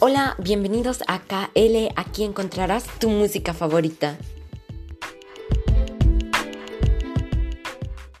Hola, bienvenidos a KL, aquí encontrarás tu música favorita.